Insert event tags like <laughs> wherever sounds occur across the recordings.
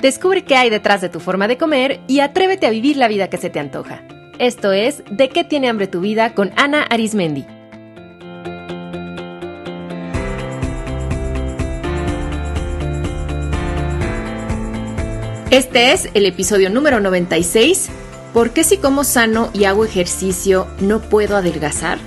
Descubre qué hay detrás de tu forma de comer y atrévete a vivir la vida que se te antoja. Esto es De qué tiene hambre tu vida con Ana Arismendi. Este es el episodio número 96. ¿Por qué si como sano y hago ejercicio no puedo adelgazar?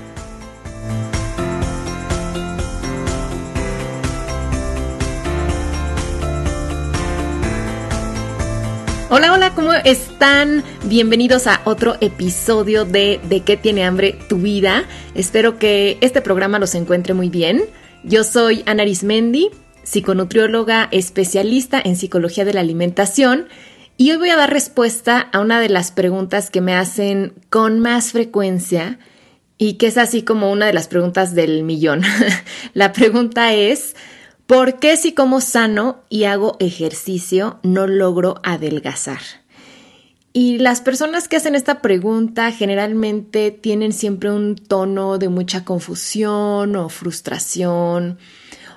¿Cómo están? Bienvenidos a otro episodio de De qué tiene hambre tu vida. Espero que este programa los encuentre muy bien. Yo soy Ana Arismendi, psiconutrióloga especialista en psicología de la alimentación y hoy voy a dar respuesta a una de las preguntas que me hacen con más frecuencia y que es así como una de las preguntas del millón. <laughs> la pregunta es, ¿Por qué si como sano y hago ejercicio no logro adelgazar? Y las personas que hacen esta pregunta generalmente tienen siempre un tono de mucha confusión o frustración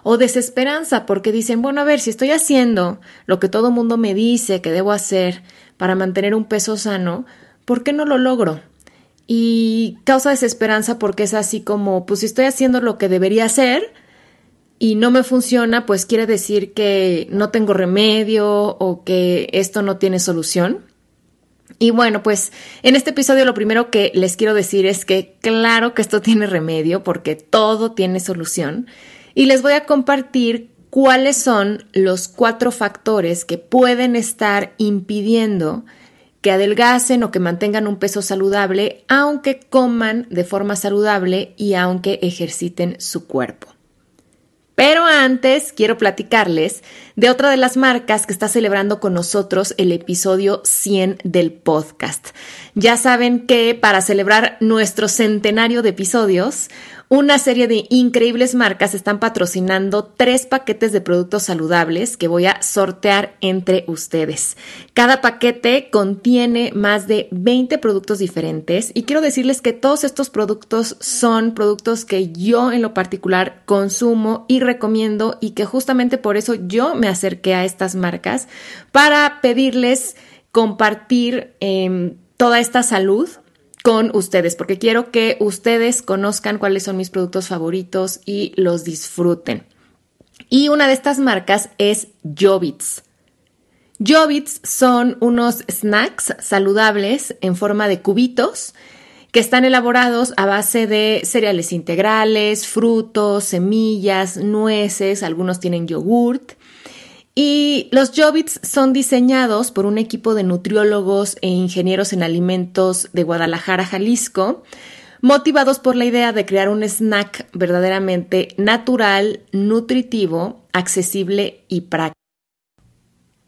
o desesperanza porque dicen, bueno, a ver, si estoy haciendo lo que todo mundo me dice que debo hacer para mantener un peso sano, ¿por qué no lo logro? Y causa desesperanza porque es así como, pues si estoy haciendo lo que debería hacer, y no me funciona, pues quiere decir que no tengo remedio o que esto no tiene solución. Y bueno, pues en este episodio lo primero que les quiero decir es que claro que esto tiene remedio porque todo tiene solución. Y les voy a compartir cuáles son los cuatro factores que pueden estar impidiendo que adelgacen o que mantengan un peso saludable, aunque coman de forma saludable y aunque ejerciten su cuerpo. Pero antes quiero platicarles de otra de las marcas que está celebrando con nosotros el episodio 100 del podcast. Ya saben que para celebrar nuestro centenario de episodios, una serie de increíbles marcas están patrocinando tres paquetes de productos saludables que voy a sortear entre ustedes. Cada paquete contiene más de 20 productos diferentes y quiero decirles que todos estos productos son productos que yo en lo particular consumo y recomiendo y que justamente por eso yo me acerqué a estas marcas para pedirles compartir em, toda esta salud con ustedes, porque quiero que ustedes conozcan cuáles son mis productos favoritos y los disfruten. Y una de estas marcas es Jovits. Jovits son unos snacks saludables en forma de cubitos que están elaborados a base de cereales integrales, frutos, semillas, nueces, algunos tienen yogurt y los Jovits son diseñados por un equipo de nutriólogos e ingenieros en alimentos de Guadalajara, Jalisco, motivados por la idea de crear un snack verdaderamente natural, nutritivo, accesible y práctico.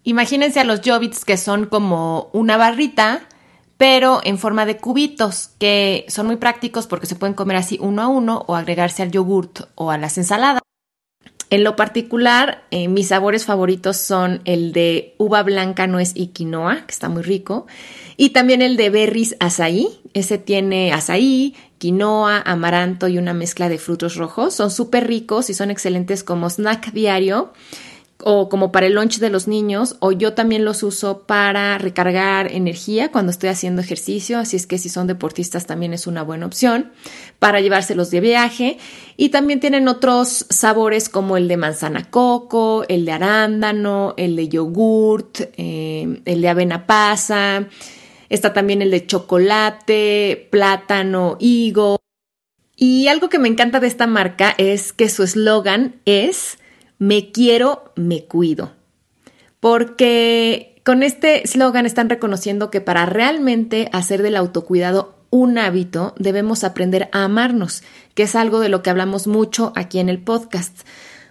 Imagínense a los Jovits que son como una barrita, pero en forma de cubitos, que son muy prácticos porque se pueden comer así uno a uno o agregarse al yogurt o a las ensaladas. En lo particular, eh, mis sabores favoritos son el de uva blanca, nuez y quinoa, que está muy rico, y también el de berries azaí. Ese tiene azaí, quinoa, amaranto y una mezcla de frutos rojos. Son súper ricos y son excelentes como snack diario o como para el lunch de los niños, o yo también los uso para recargar energía cuando estoy haciendo ejercicio, así es que si son deportistas también es una buena opción para llevárselos de viaje. Y también tienen otros sabores como el de manzana coco, el de arándano, el de yogurt, eh, el de avena pasa, está también el de chocolate, plátano, higo. Y algo que me encanta de esta marca es que su eslogan es me quiero, me cuido. Porque con este slogan están reconociendo que para realmente hacer del autocuidado un hábito, debemos aprender a amarnos, que es algo de lo que hablamos mucho aquí en el podcast.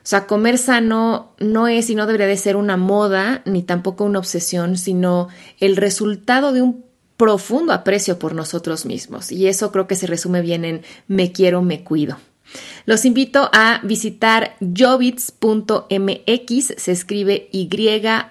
O sea, comer sano no es y no debería de ser una moda ni tampoco una obsesión, sino el resultado de un profundo aprecio por nosotros mismos. Y eso creo que se resume bien en me quiero, me cuido. Los invito a visitar jovits.mx, se escribe Y-O-B-I-T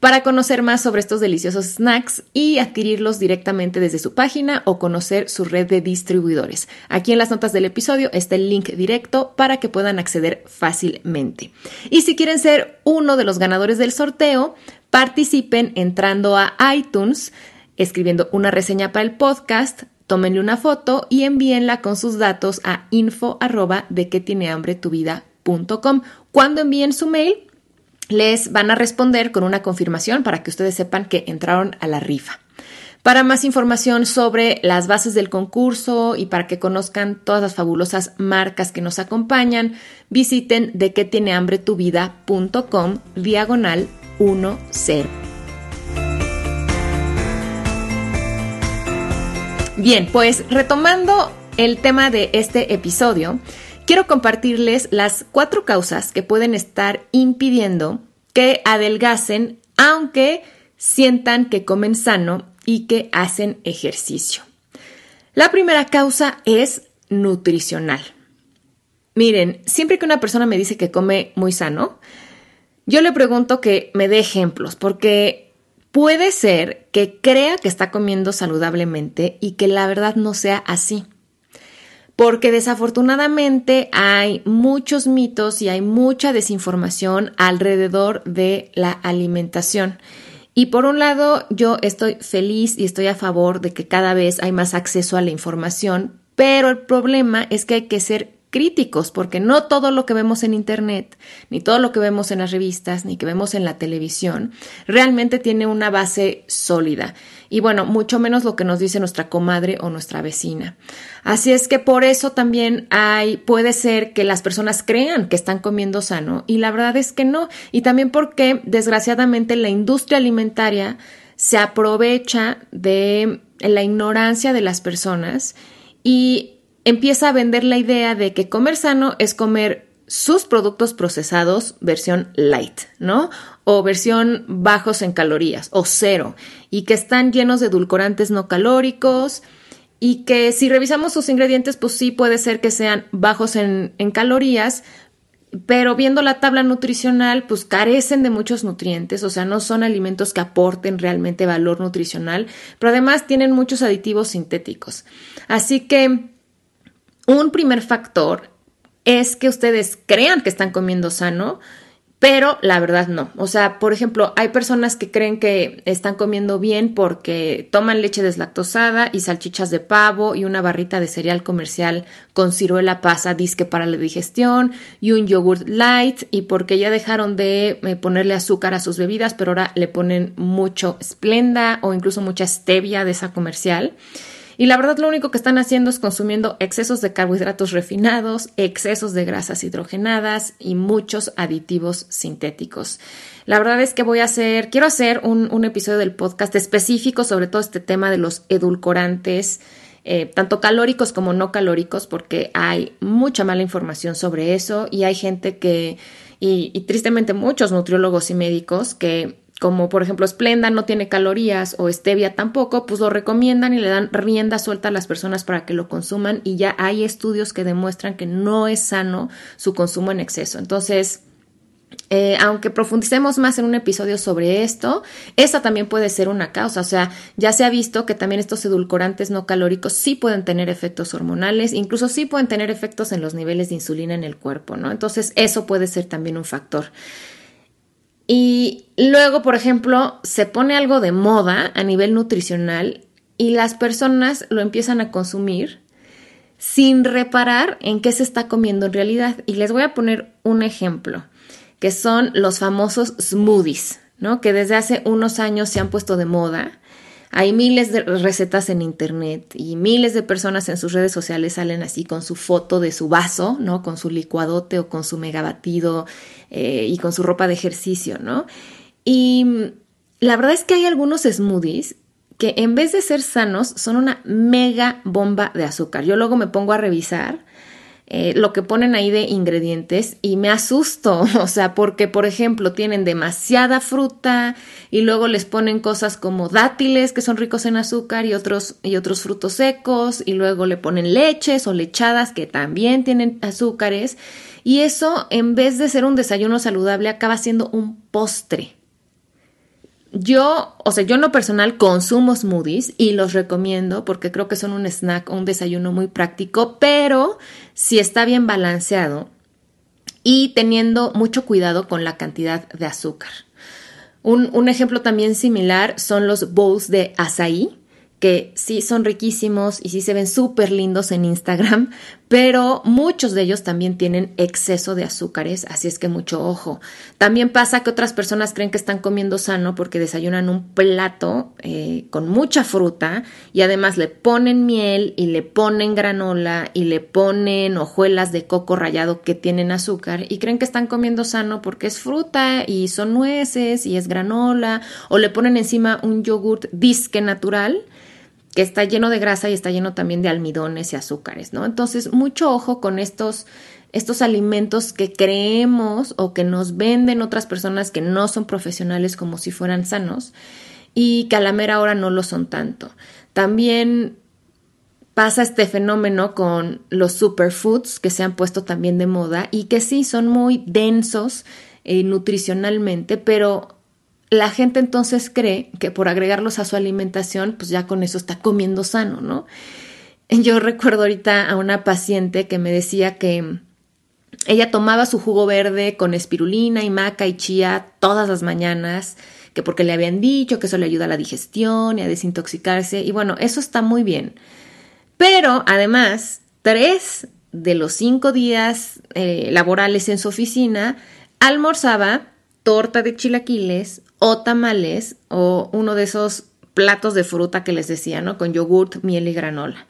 para conocer más sobre estos deliciosos snacks y adquirirlos directamente desde su página o conocer su red de distribuidores. Aquí en las notas del episodio está el link directo para que puedan acceder fácilmente. Y si quieren ser uno de los ganadores del sorteo, participen entrando a iTunes, escribiendo una reseña para el podcast, tómenle una foto y envíenla con sus datos a info de que tiene hambre tu vida cuando envíen su mail, les van a responder con una confirmación para que ustedes sepan que entraron a la rifa. Para más información sobre las bases del concurso y para que conozcan todas las fabulosas marcas que nos acompañan, visiten de que tiene hambre tu vida.com diagonal 10. Bien, pues retomando el tema de este episodio, quiero compartirles las cuatro causas que pueden estar impidiendo que adelgacen aunque sientan que comen sano y que hacen ejercicio. La primera causa es nutricional. Miren, siempre que una persona me dice que come muy sano, yo le pregunto que me dé ejemplos, porque puede ser que crea que está comiendo saludablemente y que la verdad no sea así porque desafortunadamente hay muchos mitos y hay mucha desinformación alrededor de la alimentación. Y por un lado, yo estoy feliz y estoy a favor de que cada vez hay más acceso a la información, pero el problema es que hay que ser críticos, porque no todo lo que vemos en Internet, ni todo lo que vemos en las revistas, ni que vemos en la televisión, realmente tiene una base sólida. Y bueno, mucho menos lo que nos dice nuestra comadre o nuestra vecina. Así es que por eso también hay, puede ser que las personas crean que están comiendo sano y la verdad es que no. Y también porque desgraciadamente la industria alimentaria se aprovecha de la ignorancia de las personas y empieza a vender la idea de que comer sano es comer sus productos procesados versión light, ¿no? O versión bajos en calorías o cero y que están llenos de edulcorantes no calóricos y que si revisamos sus ingredientes pues sí puede ser que sean bajos en, en calorías, pero viendo la tabla nutricional, pues carecen de muchos nutrientes, o sea, no son alimentos que aporten realmente valor nutricional, pero además tienen muchos aditivos sintéticos. Así que un primer factor es que ustedes crean que están comiendo sano, pero la verdad no. O sea, por ejemplo, hay personas que creen que están comiendo bien porque toman leche deslactosada y salchichas de pavo y una barrita de cereal comercial con ciruela pasa disque para la digestión y un yogurt light y porque ya dejaron de eh, ponerle azúcar a sus bebidas, pero ahora le ponen mucho Splenda o incluso mucha stevia de esa comercial. Y la verdad lo único que están haciendo es consumiendo excesos de carbohidratos refinados, excesos de grasas hidrogenadas y muchos aditivos sintéticos. La verdad es que voy a hacer, quiero hacer un, episodio del podcast específico sobre todo este tema de los edulcorantes. Eh, tanto calóricos como no calóricos, porque hay mucha mala información sobre eso y hay gente que, y tristemente muchos nutriólogos y médicos que como por ejemplo Splenda no tiene calorías o Stevia tampoco, pues lo recomiendan y le dan rienda suelta a las personas para que lo consuman y ya hay estudios que demuestran que no es sano su consumo en exceso. Entonces, eh, aunque profundicemos más en un episodio sobre esto, esa también puede ser una causa. O sea, ya se ha visto que también estos edulcorantes no calóricos sí pueden tener efectos hormonales, incluso sí pueden tener efectos en los niveles de insulina en el cuerpo, ¿no? Entonces, eso puede ser también un factor. Y luego, por ejemplo, se pone algo de moda a nivel nutricional y las personas lo empiezan a consumir sin reparar en qué se está comiendo en realidad. Y les voy a poner un ejemplo, que son los famosos smoothies, ¿no? Que desde hace unos años se han puesto de moda hay miles de recetas en internet y miles de personas en sus redes sociales salen así con su foto de su vaso, ¿no? Con su licuadote o con su megabatido eh, y con su ropa de ejercicio, ¿no? Y la verdad es que hay algunos smoothies que en vez de ser sanos son una mega bomba de azúcar. Yo luego me pongo a revisar eh, lo que ponen ahí de ingredientes y me asusto, <laughs> o sea, porque por ejemplo tienen demasiada fruta y luego les ponen cosas como dátiles que son ricos en azúcar y otros, y otros frutos secos y luego le ponen leches o lechadas que también tienen azúcares y eso en vez de ser un desayuno saludable acaba siendo un postre. Yo, o sea, yo en lo personal consumo smoothies y los recomiendo porque creo que son un snack un desayuno muy práctico, pero si está bien balanceado y teniendo mucho cuidado con la cantidad de azúcar. Un, un ejemplo también similar son los bowls de azaí que sí son riquísimos y sí se ven súper lindos en Instagram, <laughs> pero muchos de ellos también tienen exceso de azúcares, así es que mucho ojo. También pasa que otras personas creen que están comiendo sano porque desayunan un plato eh, con mucha fruta y además le ponen miel y le ponen granola y le ponen hojuelas de coco rallado que tienen azúcar y creen que están comiendo sano porque es fruta y son nueces y es granola o le ponen encima un yogurt disque natural que está lleno de grasa y está lleno también de almidones y azúcares, ¿no? Entonces, mucho ojo con estos, estos alimentos que creemos o que nos venden otras personas que no son profesionales como si fueran sanos y que a la mera hora no lo son tanto. También pasa este fenómeno con los superfoods que se han puesto también de moda y que sí son muy densos eh, nutricionalmente, pero la gente entonces cree que por agregarlos a su alimentación, pues ya con eso está comiendo sano, ¿no? Yo recuerdo ahorita a una paciente que me decía que ella tomaba su jugo verde con espirulina y maca y chía todas las mañanas, que porque le habían dicho que eso le ayuda a la digestión y a desintoxicarse, y bueno, eso está muy bien. Pero además, tres de los cinco días eh, laborales en su oficina, almorzaba torta de chilaquiles o tamales o uno de esos platos de fruta que les decía, ¿no? Con yogurt, miel y granola.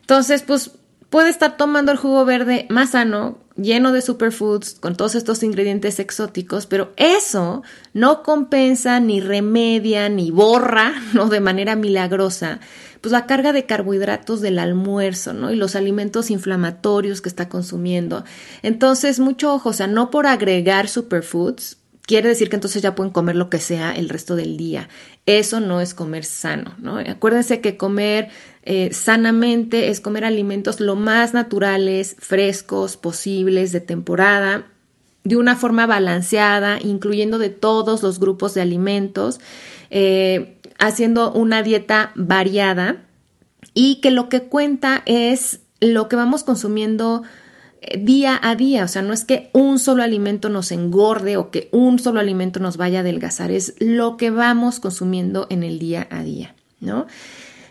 Entonces, pues puede estar tomando el jugo verde más sano, lleno de superfoods, con todos estos ingredientes exóticos, pero eso no compensa, ni remedia, ni borra, <laughs> ¿no? De manera milagrosa, pues la carga de carbohidratos del almuerzo, ¿no? Y los alimentos inflamatorios que está consumiendo. Entonces, mucho ojo, o sea, no por agregar superfoods, quiere decir que entonces ya pueden comer lo que sea el resto del día. Eso no es comer sano, ¿no? Acuérdense que comer eh, sanamente es comer alimentos lo más naturales, frescos, posibles, de temporada, de una forma balanceada, incluyendo de todos los grupos de alimentos, eh, haciendo una dieta variada y que lo que cuenta es lo que vamos consumiendo día a día, o sea, no es que un solo alimento nos engorde o que un solo alimento nos vaya a adelgazar, es lo que vamos consumiendo en el día a día, ¿no?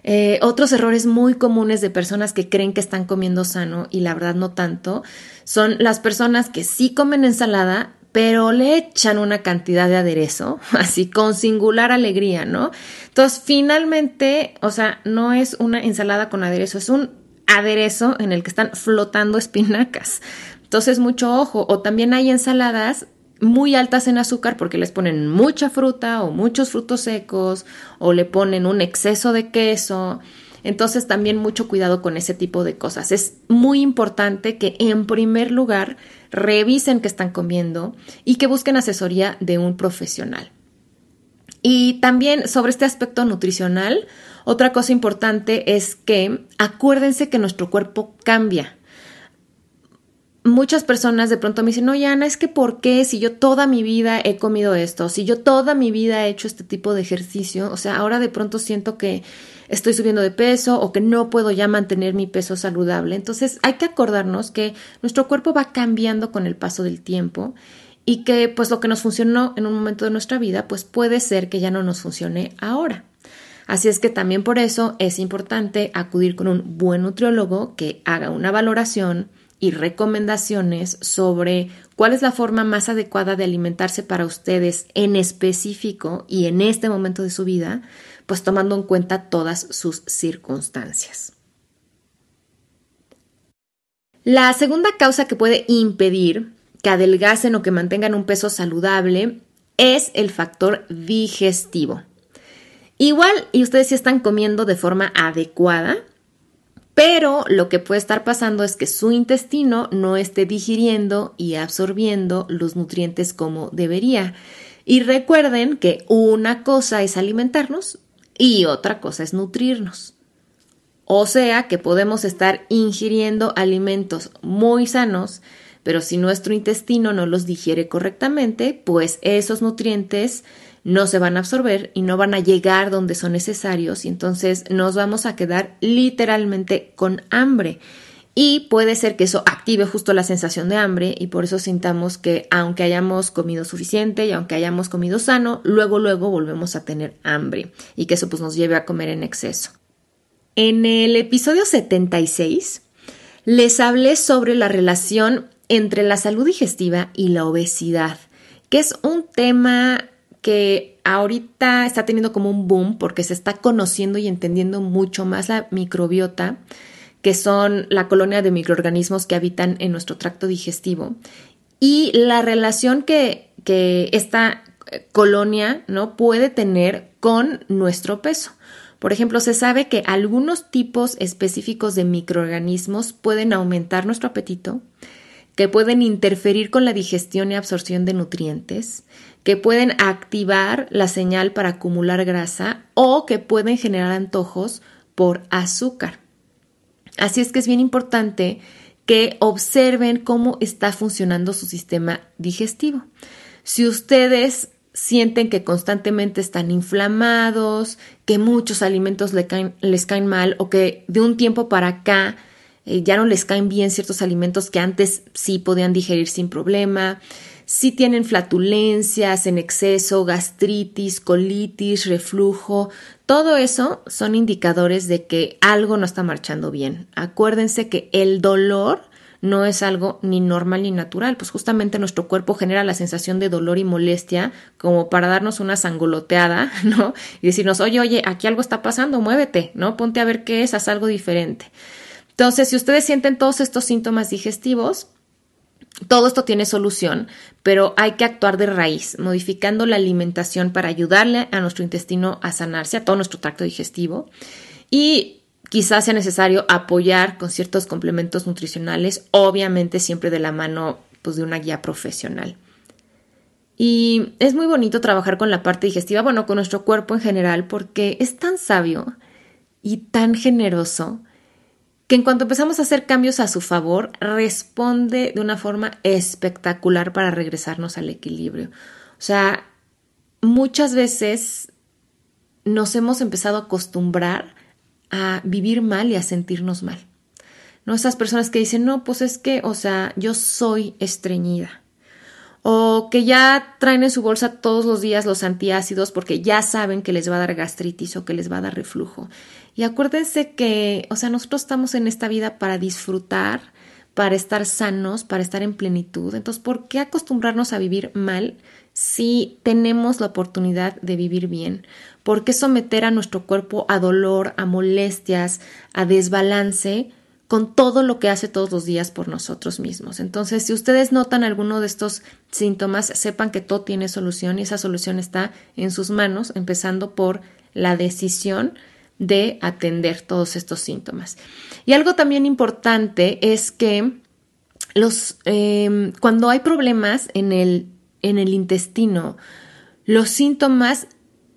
Eh, otros errores muy comunes de personas que creen que están comiendo sano y la verdad no tanto son las personas que sí comen ensalada, pero le echan una cantidad de aderezo, <laughs> así con singular alegría, ¿no? Entonces, finalmente, o sea, no es una ensalada con aderezo, es un aderezo en el que están flotando espinacas. Entonces, mucho ojo. O también hay ensaladas muy altas en azúcar porque les ponen mucha fruta o muchos frutos secos o le ponen un exceso de queso. Entonces también mucho cuidado con ese tipo de cosas. Es muy importante que en primer lugar revisen qué están comiendo y que busquen asesoría de un profesional. Y también sobre este aspecto nutricional, otra cosa importante es que acuérdense que nuestro cuerpo cambia. Muchas personas de pronto me dicen, oye Ana, es que ¿por qué si yo toda mi vida he comido esto? Si yo toda mi vida he hecho este tipo de ejercicio, o sea, ahora de pronto siento que estoy subiendo de peso o que no puedo ya mantener mi peso saludable. Entonces hay que acordarnos que nuestro cuerpo va cambiando con el paso del tiempo y que pues lo que nos funcionó en un momento de nuestra vida pues puede ser que ya no nos funcione ahora. Así es que también por eso es importante acudir con un buen nutriólogo que haga una valoración y recomendaciones sobre cuál es la forma más adecuada de alimentarse para ustedes en específico y en este momento de su vida, pues tomando en cuenta todas sus circunstancias. La segunda causa que puede impedir que adelgacen o que mantengan un peso saludable es el factor digestivo. Igual, y ustedes si están comiendo de forma adecuada, Pero lo que puede estar pasando es que su intestino no esté digiriendo y absorbiendo los nutrientes como debería. Y recuerden que una cosa es alimentarnos y otra cosa es nutrirnos. O sea que podemos estar ingiriendo alimentos muy sanos, pero si nuestro intestino no los digiere correctamente, pues esos nutrientes no se van a absorber y no van a llegar donde son necesarios y entonces nos vamos a quedar literalmente con hambre. Y puede ser que eso active justo la sensación de hambre y por eso sintamos que aunque hayamos comido suficiente y aunque hayamos comido sano, luego luego volvemos a tener hambre y que eso pues nos lleve a comer en exceso. En el episodio 76 les hablé sobre la relación entre la salud digestiva y la obesidad, que es un tema que ahorita está teniendo como un boom porque se está conociendo y entendiendo mucho más la microbiota, que son la colonia de microorganismos que habitan en nuestro tracto digestivo, y la relación que, que esta eh, colonia ¿no? puede tener con nuestro peso. Por ejemplo, se sabe que algunos tipos específicos de microorganismos pueden aumentar nuestro apetito, que pueden interferir con la digestión y absorción de nutrientes, que pueden activar la señal para acumular grasa o que pueden generar antojos por azúcar. Así es que es bien importante que observen cómo está funcionando su sistema digestivo. Si ustedes sienten que constantemente están inflamados, que muchos alimentos les caen, mal o que de un tiempo para acá eh, ya no les caen bien ciertos alimentos que antes sí podían digerir sin problema, si tienen flatulencias en exceso, gastritis, colitis, reflujo, todo eso son indicadores de que algo no está marchando bien. Acuérdense que el dolor no es algo ni normal ni natural, pues justamente nuestro cuerpo genera la sensación de dolor y molestia como para darnos una sangoloteada, <laughs> ¿no? Y decirnos, oye, oye, aquí algo está pasando, muévete, ¿no? Ponte a ver qué es, haz algo diferente. Entonces, si ustedes sienten todos estos síntomas digestivos, todo esto tiene solución, pero hay que actuar de raíz, modificando la alimentación para ayudarle a nuestro intestino a sanarse, a todo nuestro tracto digestivo. Y quizás sea necesario apoyar con ciertos complementos nutricionales, obviamente siempre de la mano pues, de una guía profesional. Y es muy bonito trabajar con la parte digestiva, bueno, con nuestro cuerpo en general, porque es tan sabio y tan generoso que en cuanto empezamos a hacer cambios a su favor, responde de una forma espectacular para regresarnos al equilibrio. O sea, muchas veces nos hemos empezado a acostumbrar a vivir mal y a sentirnos mal. ¿No? Esas personas que dicen, no, pues es que, o sea, yo soy estreñida o que ya traen en su bolsa todos los días los antiácidos porque ya saben que les va a dar gastritis o que les va a dar reflujo. Y acuérdense que, o sea, nosotros estamos en esta vida para disfrutar, para estar sanos, para estar en plenitud. Entonces, ¿por qué acostumbrarnos a vivir mal si tenemos la oportunidad de vivir bien? ¿Por qué someter a nuestro cuerpo a dolor, a molestias, a desbalance? con todo lo que hace todos los días por nosotros mismos. Entonces, si ustedes notan alguno de estos síntomas, sepan que todo tiene solución y esa solución está en sus manos, empezando por la decisión de atender todos estos síntomas. Y algo también importante es que los, em, cuando hay problemas en el, en el intestino, los síntomas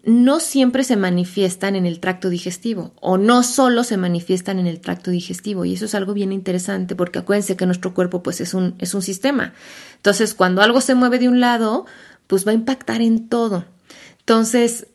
no siempre se manifiestan en el tracto digestivo o no solo se manifiestan en el tracto digestivo y eso es algo bien interesante porque acuérdense que nuestro cuerpo pues es un, es un sistema. Entonces cuando algo se mueve de un lado pues va a impactar en todo. Entonces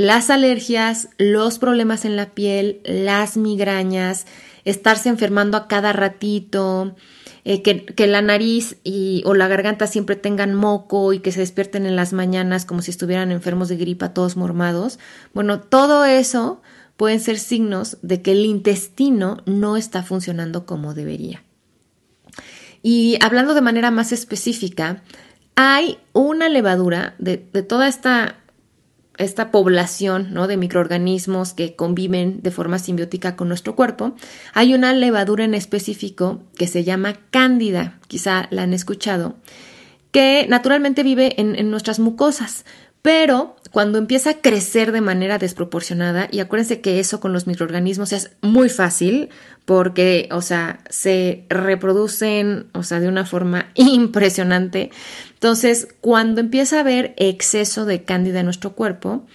las alergias, los problemas en la piel, las migrañas, estarse enfermando a cada ratito, eh, que, la nariz y, o la garganta siempre tengan moco y que se despierten en las mañanas como si estuvieran enfermos de gripa, todos mormados. Bueno, todo eso pueden ser signos de que el intestino no está funcionando como debería. Y hablando de manera más específica, hay una levadura de toda esta esta población ¿no? de microorganismos que conviven de forma simbiótica con nuestro cuerpo, hay una levadura en específico que se llama cándida, quizá la han escuchado, que naturalmente vive en, nuestras mucosas, pero cuando empieza a crecer de manera desproporcionada, y acuérdense que eso con los microorganismos es muy fácil porque, o sea, se reproducen, o sea, de una forma <laughs> impresionante. Entonces, cuando empieza a haber exceso de cándida en nuestro cuerpo,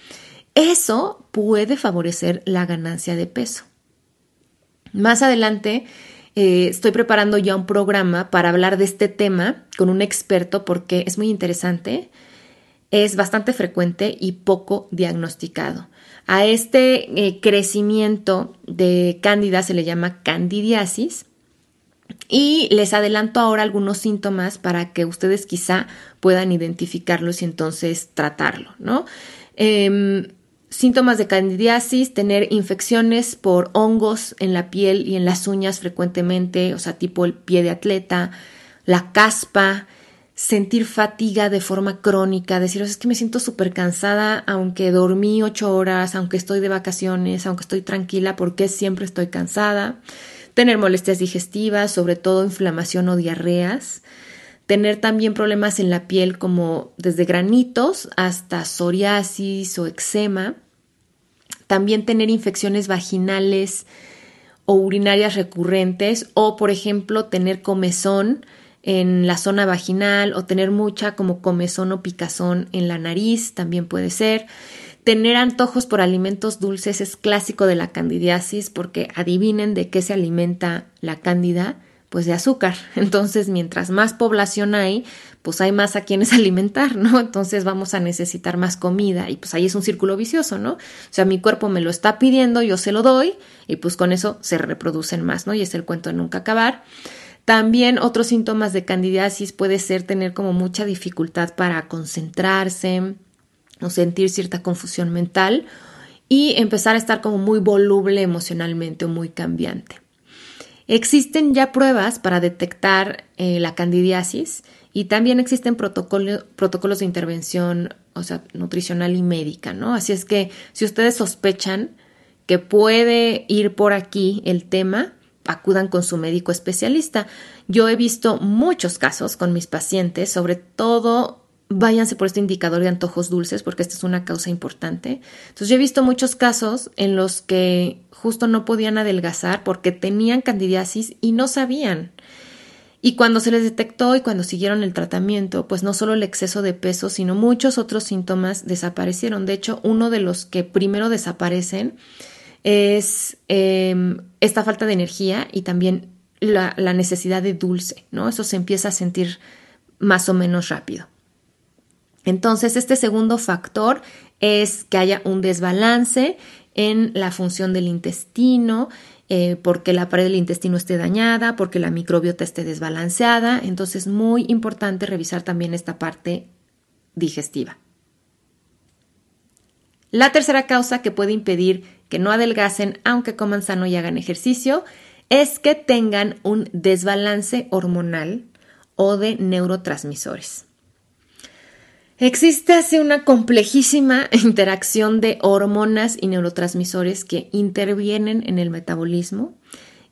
eso puede favorecer la ganancia de peso. Más adelante, eh, estoy preparando ya un programa para hablar de este tema con un experto porque es muy interesante es bastante frecuente y poco diagnosticado. A este eh, crecimiento de cándida se le llama candidiasis y les adelanto ahora algunos síntomas para que ustedes quizá puedan identificarlos y entonces tratarlo, ¿no? Em, síntomas de candidiasis, tener infecciones por hongos en la piel y en las uñas frecuentemente, o sea, tipo el pie de atleta, la caspa, sentir fatiga de forma crónica, decir, es que me siento súper cansada, aunque dormí ocho horas, aunque estoy de vacaciones, aunque estoy tranquila, porque siempre estoy cansada, tener molestias digestivas, sobre todo inflamación o diarreas, tener también problemas en la piel como desde granitos hasta psoriasis o eczema, también tener infecciones vaginales o urinarias recurrentes o, por ejemplo, tener comezón, en la zona vaginal o tener mucha como comezón o picazón en la nariz, también puede ser. Tener antojos por alimentos dulces es clásico de la candidiasis porque adivinen de qué se alimenta la cándida, pues de azúcar. <laughs> Entonces, mientras más población hay, pues hay más a quienes <laughs> alimentar, ¿no? Entonces vamos a necesitar más comida y pues ahí es un círculo vicioso, ¿no? O sea, mi cuerpo me lo está pidiendo, yo se lo doy y pues con eso se reproducen más, ¿no? Y es el cuento de nunca acabar. También otros síntomas de candidiasis puede ser tener como mucha dificultad para concentrarse o sentir cierta confusión mental y empezar a estar como muy voluble emocionalmente o muy cambiante. Existen ya pruebas para detectar eh, la candidiasis y también existen protocolos de intervención, o sea, nutricional y médica, ¿no? Así es que si ustedes sospechan que puede ir por aquí el tema, acudan con su médico especialista. Yo he visto muchos casos con mis pacientes, sobre todo váyanse por este indicador de antojos dulces porque esta es una causa importante. Entonces yo he visto muchos casos en los que justo no podían adelgazar porque tenían candidiasis y no sabían. Y cuando se les detectó y cuando siguieron el tratamiento, pues no solo el exceso de peso, sino muchos otros síntomas desaparecieron. De hecho, uno de los que primero desaparecen es em, esta falta de energía y también la, necesidad de dulce, ¿no? Eso se empieza a sentir más o menos rápido. Entonces, este segundo factor es que haya un desbalance en la función del intestino, eh, porque la pared del intestino esté dañada, porque la microbiota esté desbalanceada. Entonces, muy importante revisar también esta parte digestiva. La tercera causa que puede impedir que no adelgacen aunque coman sano y hagan ejercicio, es que tengan un desbalance hormonal o de neurotransmisores. Existe así una complejísima <laughs> interacción de hormonas y neurotransmisores que intervienen en el metabolismo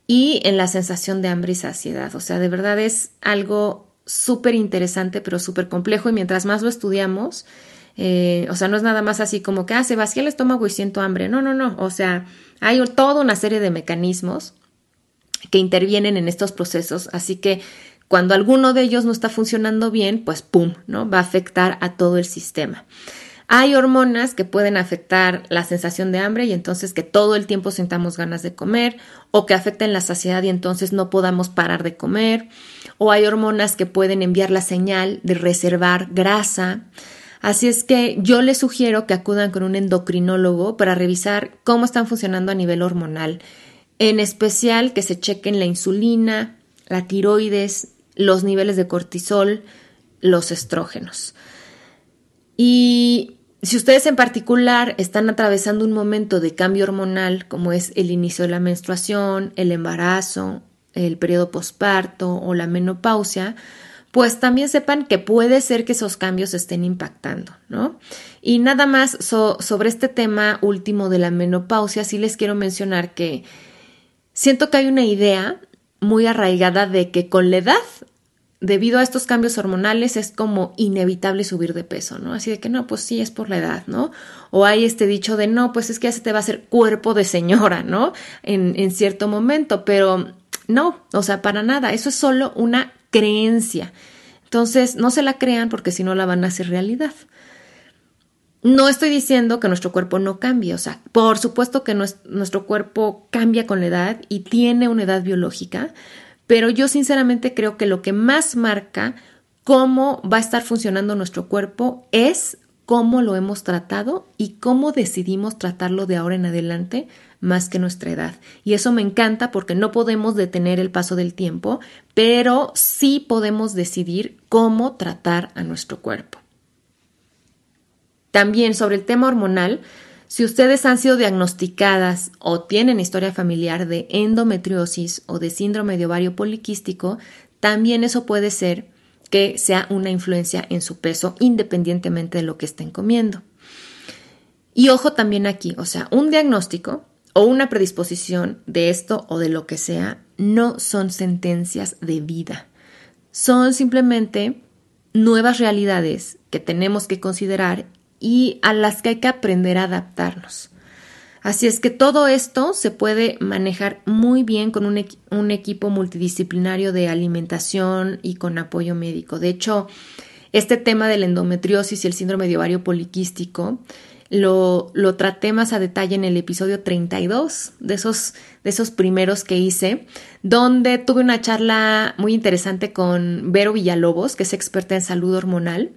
y en la sensación de hambre y saciedad. O sea, de verdad es algo súper interesante, pero súper complejo y mientras más lo estudiamos, eh, o sea, no es nada más así como que, ah, se vacía el estómago y siento hambre. No, no, no. O sea, hay toda una serie de mecanismos que intervienen en estos procesos. Así que cuando alguno de ellos no está funcionando bien, pues pum, ¿no? Va a afectar a todo el sistema. Hay hormonas que pueden afectar la sensación de hambre y entonces que todo el tiempo sintamos ganas de comer o que afecten la saciedad y entonces no podamos parar de comer. O hay hormonas que pueden enviar la señal de reservar grasa. Así es que yo les sugiero que acudan con un endocrinólogo para revisar cómo están funcionando a nivel hormonal, en especial que se chequen la insulina, la tiroides, los niveles de cortisol, los estrógenos. Y si ustedes en particular están atravesando un momento de cambio hormonal, como es el inicio de la menstruación, el embarazo, el periodo posparto o la menopausia, pues también sepan que puede ser que esos cambios estén impactando, ¿no? Y nada más sobre este tema último de la menopausia, sí les quiero mencionar que siento que hay una idea muy arraigada de que con la edad debido a estos cambios hormonales es como inevitable subir de peso, ¿no? Así de que no, pues sí, es por la edad, ¿no? O hay este dicho de no, pues es que ya se te va a hacer cuerpo de señora, ¿no? En, en cierto momento, pero no, o sea, para nada, eso es solo una creencia. Entonces, no se la crean porque si no la van a hacer realidad. No estoy diciendo que nuestro cuerpo no cambie, o sea, por supuesto que nuestro cuerpo cambia con la edad y tiene una edad biológica, pero yo sinceramente creo que lo que más marca cómo va a estar funcionando nuestro cuerpo es cómo lo hemos tratado y cómo decidimos tratarlo de ahora en adelante más que nuestra edad. Y eso me encanta porque no podemos detener el paso del tiempo, pero sí podemos decidir cómo tratar a nuestro cuerpo. También sobre el tema hormonal, si ustedes han sido diagnosticadas o tienen historia familiar de endometriosis o de síndrome de ovario poliquístico, también eso puede ser que sea una influencia en su peso independientemente de lo que estén comiendo. Y ojo también aquí, o sea, un diagnóstico o una predisposición de esto o de lo que sea no son sentencias de vida. Son simplemente nuevas realidades que tenemos que considerar y a las que hay que aprender a adaptarnos. Así es que todo esto se puede manejar muy bien con un, equipo multidisciplinario de alimentación y con apoyo médico. De hecho, este tema de la endometriosis y el síndrome de ovario poliquístico lo, lo, traté más a detalle en el episodio 32 de esos, de esos primeros que hice, donde tuve una charla muy interesante con Vero Villalobos, que es experta en salud hormonal.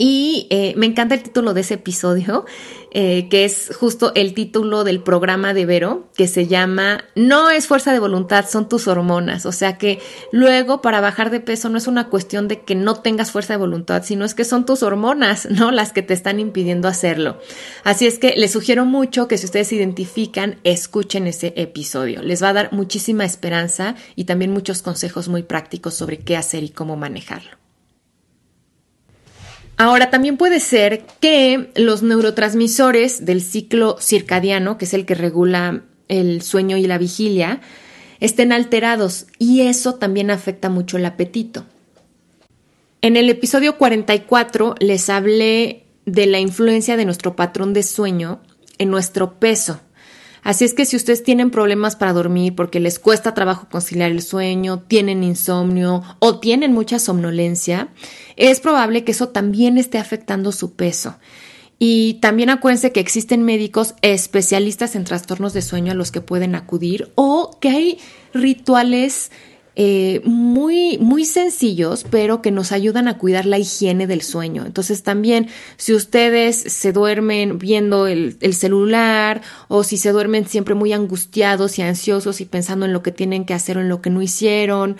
Y eh, me encanta el título de ese episodio, eh, que es justo el título del programa de Vero, que se llama No es fuerza de voluntad, son tus hormonas. O sea que luego para bajar de peso no es una cuestión de que no tengas fuerza de voluntad, sino es que son tus hormonas, ¿no? Las que te están impidiendo hacerlo. Así es que les sugiero mucho que si ustedes se identifican, escuchen ese episodio. Les va a dar muchísima esperanza y también muchos consejos muy prácticos sobre qué hacer y cómo manejarlo. Ahora, también puede ser que los neurotransmisores del ciclo circadiano, que es el que regula el sueño y la vigilia, estén alterados y eso también afecta mucho el apetito. En el episodio 44 les hablé de la influencia de nuestro patrón de sueño en nuestro peso. Así es que si ustedes tienen problemas para dormir porque les cuesta trabajo conciliar el sueño, tienen insomnio o tienen mucha somnolencia, es probable que eso también esté afectando su peso. Y también acuérdense que existen médicos especialistas en trastornos de sueño a los que pueden acudir o que hay rituales eh, muy, muy sencillos, pero que nos ayudan a cuidar la higiene del sueño. Entonces también, si ustedes se duermen viendo el, el celular o si se duermen siempre muy angustiados y ansiosos y pensando en lo que tienen que hacer o en lo que no hicieron,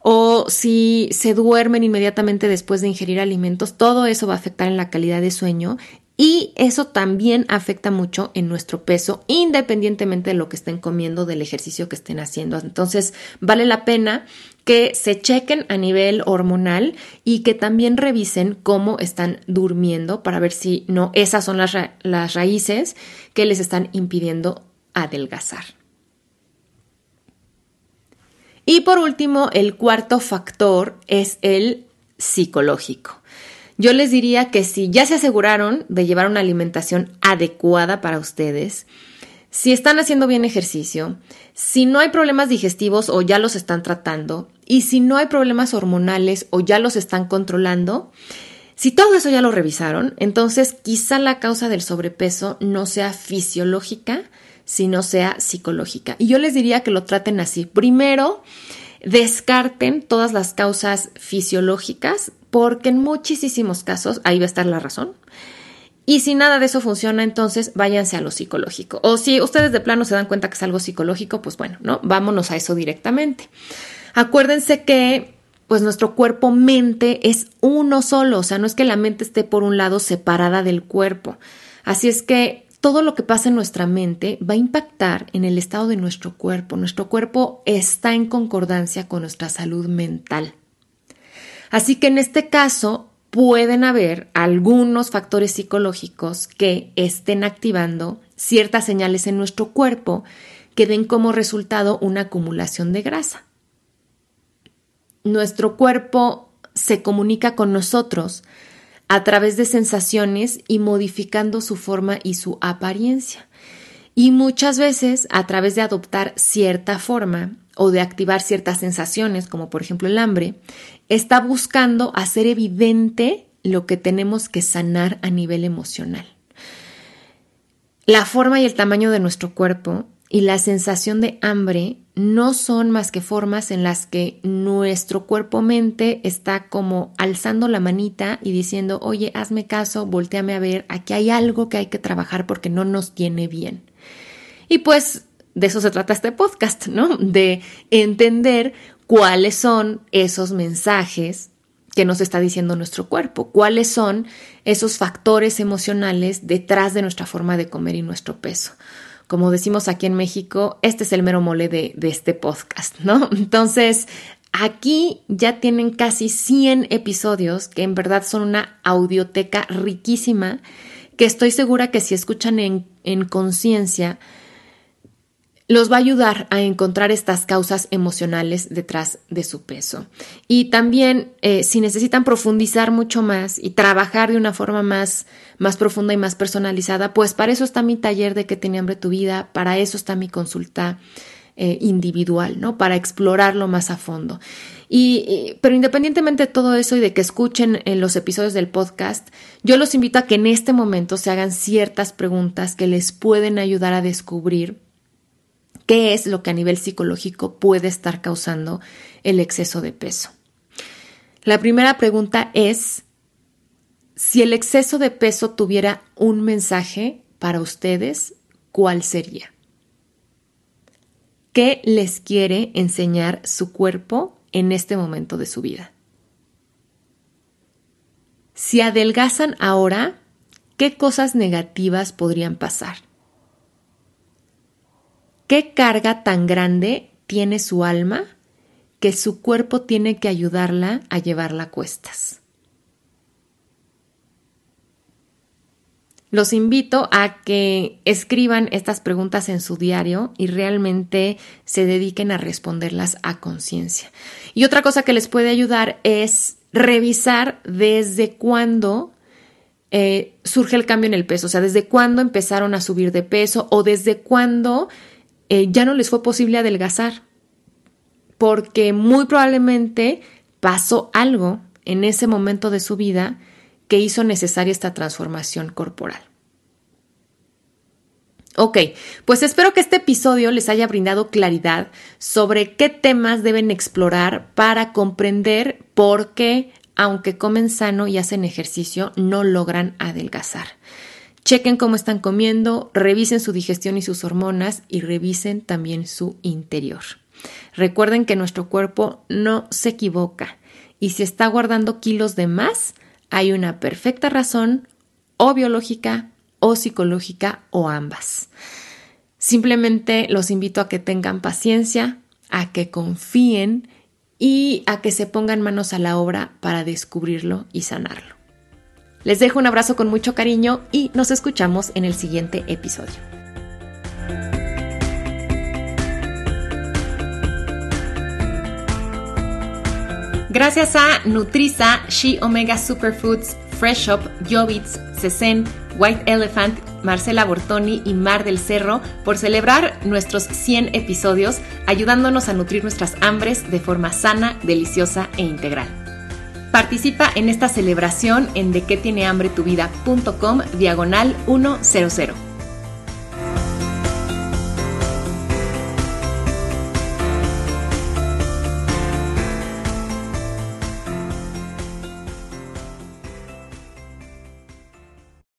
o si se duermen inmediatamente después de ingerir alimentos, todo eso va a afectar en la calidad de sueño y eso también afecta mucho en nuestro peso, independientemente de lo que estén comiendo, del ejercicio que estén haciendo. Entonces, vale la pena que se chequen a nivel hormonal y que también revisen cómo están durmiendo para ver si no esas son las, las raíces que les están impidiendo adelgazar. Y por último, el cuarto factor es el psicológico. Yo les diría que si ya se aseguraron de llevar una alimentación adecuada para ustedes, si están haciendo bien ejercicio, si no hay problemas digestivos o ya los están tratando, y si no hay problemas hormonales o ya los están controlando, si todo eso ya lo revisaron, entonces quizá la causa del sobrepeso no sea fisiológica, sino sea psicológica. Y yo les diría que lo traten así. Primero, descarten todas las causas fisiológicas porque en muchísimos casos ahí va a estar la razón. Y si nada de eso funciona, entonces váyanse a lo psicológico. O si ustedes de plano se dan cuenta que es algo psicológico, pues bueno, ¿no? Vámonos a eso directamente. Acuérdense que pues nuestro cuerpo-mente es uno solo, o sea, no es que la mente esté por un lado separada del cuerpo. Así es que todo lo que pasa en nuestra mente va a impactar en el estado de nuestro cuerpo. Nuestro cuerpo está en concordancia con nuestra salud mental. Así que en este caso pueden haber algunos factores psicológicos que estén activando ciertas señales en nuestro cuerpo que den como resultado una acumulación de grasa. nuestro cuerpo se comunica con nosotros a través de sensaciones y modificando su forma y su apariencia. Y muchas veces a través de adoptar cierta forma o de activar ciertas sensaciones, como por ejemplo el hambre, está buscando hacer evidente lo que tenemos que sanar a nivel emocional. La forma y el tamaño de nuestro cuerpo y la sensación de hambre no son más que formas en las que nuestro cuerpo-mente está como alzando la manita y diciendo, oye, hazme caso, volteame a ver, aquí hay algo que hay que trabajar porque no nos tiene bien. Y pues de eso se trata este podcast, ¿no? De entender cuáles son esos mensajes que nos está diciendo nuestro cuerpo, cuáles son esos factores emocionales detrás de nuestra forma de comer y nuestro peso. Como decimos aquí en México, este es el mero mole de, este podcast, ¿no? <laughs> Entonces, aquí ya tienen casi 100 episodios que en verdad son una audioteca riquísima que estoy segura que si escuchan en conciencia, los va a ayudar a encontrar estas causas emocionales detrás de su peso. Y también, eh, si necesitan profundizar mucho más y trabajar de una forma más, más profunda y más personalizada, pues para eso está mi taller de que tiene hambre tu vida, para eso está mi consulta eh, individual, ¿no? Para explorarlo más a fondo. Y, pero independientemente de todo eso y de que escuchen en los episodios del podcast, yo los invito a que en este momento se hagan ciertas preguntas que les pueden ayudar a descubrir qué es lo que a nivel psicológico puede estar causando el exceso de peso. La primera pregunta es, si el exceso de peso tuviera un mensaje para ustedes, ¿cuál sería? ¿Qué les quiere enseñar su cuerpo en este momento de su vida? Si adelgazan ahora, ¿qué cosas negativas podrían pasar? ¿Qué carga tan grande tiene su alma que su cuerpo tiene que ayudarla a llevarla a cuestas? Los invito a que escriban estas preguntas en su diario y realmente se dediquen a responderlas a conciencia. Y otra cosa que les puede ayudar es revisar desde cuándo eh, surge el cambio en el peso, o sea, desde cuándo empezaron a subir de peso o desde cuándo eh, ya no les fue posible adelgazar, porque muy probablemente pasó algo en ese momento de su vida que hizo necesaria esta transformación corporal. Ok, pues espero que este episodio les haya brindado claridad sobre qué temas deben explorar para comprender por qué, aunque comen sano y hacen ejercicio, no logran adelgazar. Chequen cómo están comiendo, revisen su digestión y sus hormonas y revisen también su interior. Recuerden que nuestro cuerpo no se equivoca y si está guardando kilos de más, hay una perfecta razón o biológica o psicológica o ambas. Simplemente los invito a que tengan paciencia, a que confíen y a que se pongan manos a la obra para descubrirlo y sanarlo. Les dejo un abrazo con mucho cariño y nos escuchamos en el siguiente episodio. Gracias a Nutriza, She Omega Superfoods, Fresh Up, Jovitz, Cesen, White Elephant, Marcela Bortoni y Mar del Cerro por celebrar nuestros 100 episodios, ayudándonos a nutrir nuestras hambres de forma sana, deliciosa e integral. Participa en esta celebración en de que tiene hambre tu vida.com diagonal 100.